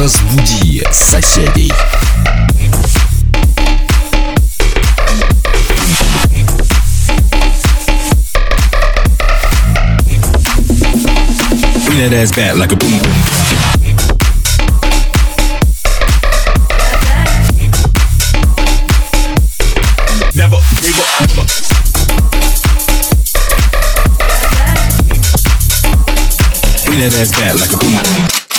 Разбуди соседей. That ass back like a boom boom. that ass back like a boom.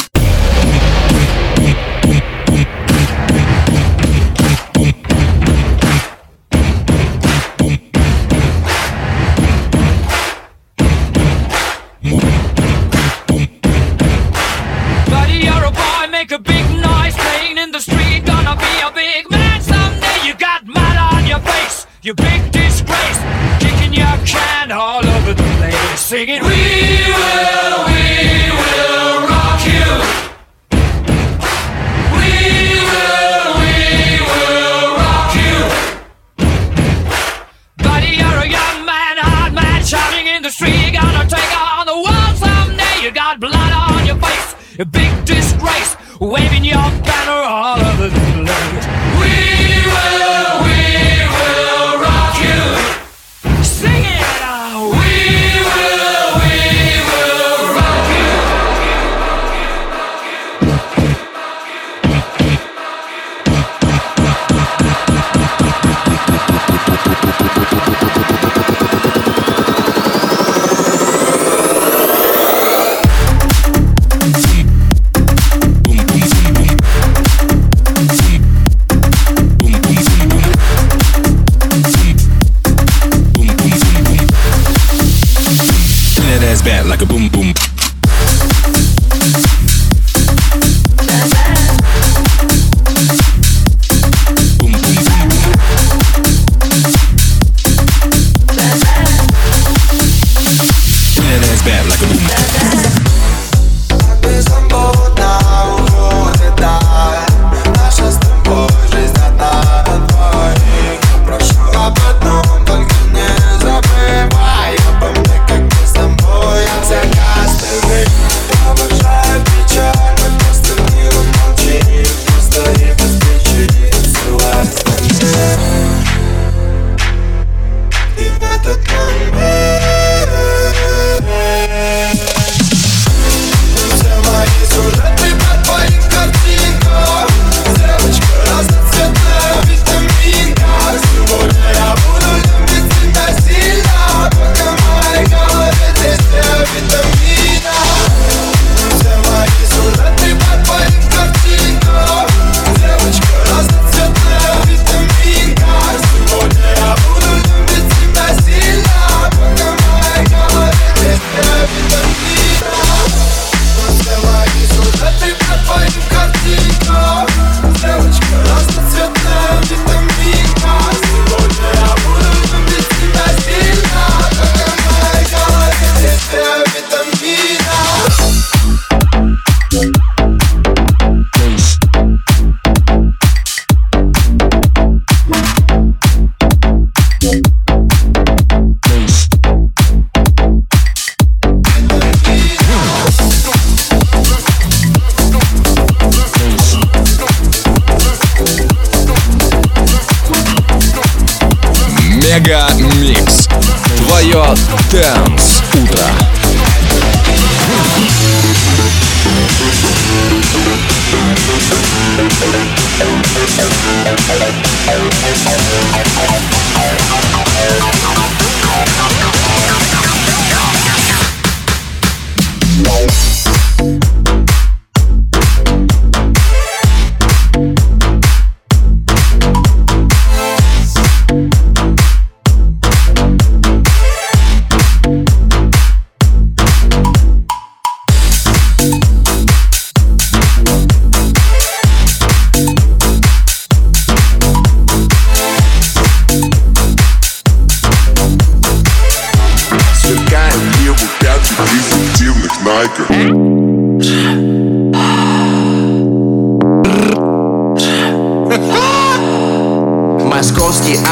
Your big disgrace, kicking your can all over the place, singing.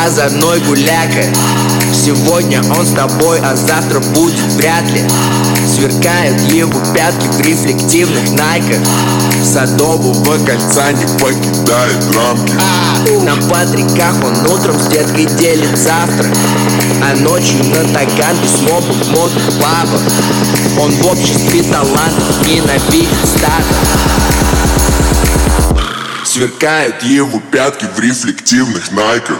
Озорной гуляка. Сегодня он с тобой, а завтра будет вряд ли. Сверкают его пятки в рефлективных найках. Садового кольца не покидает рамки. На патриках он утром с деткой делит завтрак А ночью на таганке с мобом в мотоклабах Он в обществе талантов ненавидит статус Сверкают его пятки в рефлективных найках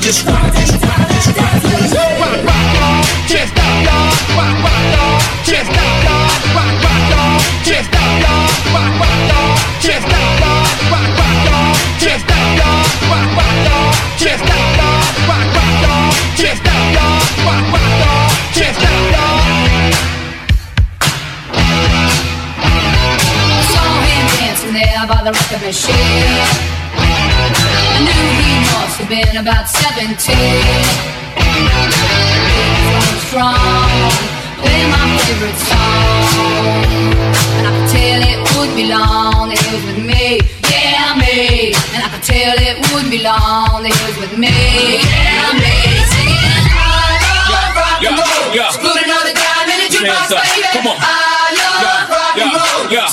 Just rock, just rock, just rock, just rock, rock, y'all. Just rock, y'all. Rock, rock, y'all. Just rock, y'all. Rock, rock, y'all. Just rock, y'all. Rock, rock, y'all. Just rock, y'all. Rock, rock, y'all. Just rock, y'all. Rock, rock, y'all. Just rock, y'all. Rock, rock, y'all. Just rock, y'all. Rock, rock, y'all. Just rock, y'all. I saw him dancing there by the record machine been about 17. So strong, playing my favorite song. And I could tell it would be long, it was with me, yeah, me. And I could tell it would be long, it was with me, yeah, me. Singing, I love rock and roll. Yeah. all the dime in the jukebox, baby. I love rock and roll. Yeah.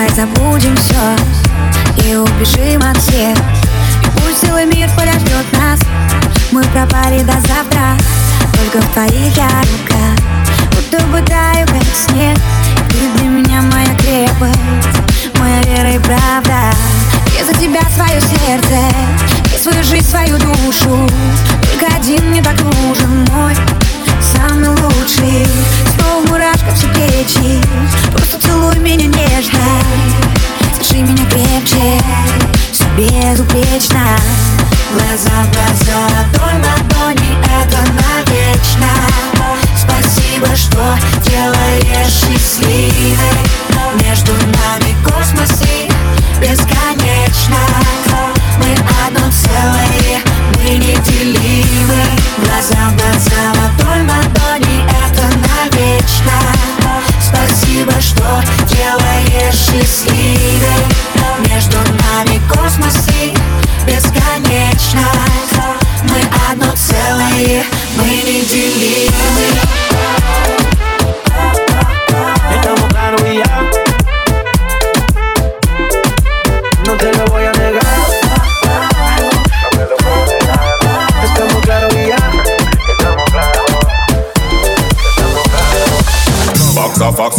Давай забудем все и убежим от всех. И пусть целый мир подождет нас. Мы пропали до завтра. Только в твоих я руках. Будто бы таю, как снег. Ты для меня моя крепость. Моя вера и правда. Я за тебя свое сердце. И свою жизнь, свою душу. Только один мне так нужен. Мой Самый лучший в мурашках все плечи Просто целуй меня нежно. Держи меня крепче. Себе безупречно. Глаза в глаза, ладонь ладони Это навечно.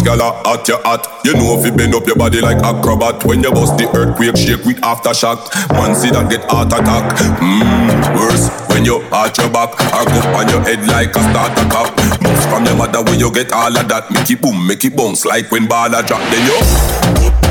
boss a hot, you. You know if you bend up your body like acrobat when you bust the earthquake shake with aftershock. Man see that get heart attack. Mmm, worse when you arch your back I go on your head like a starter cap. Move from your mother when you get all of that. Make it boom, make it bounce like when baller drop. Then you.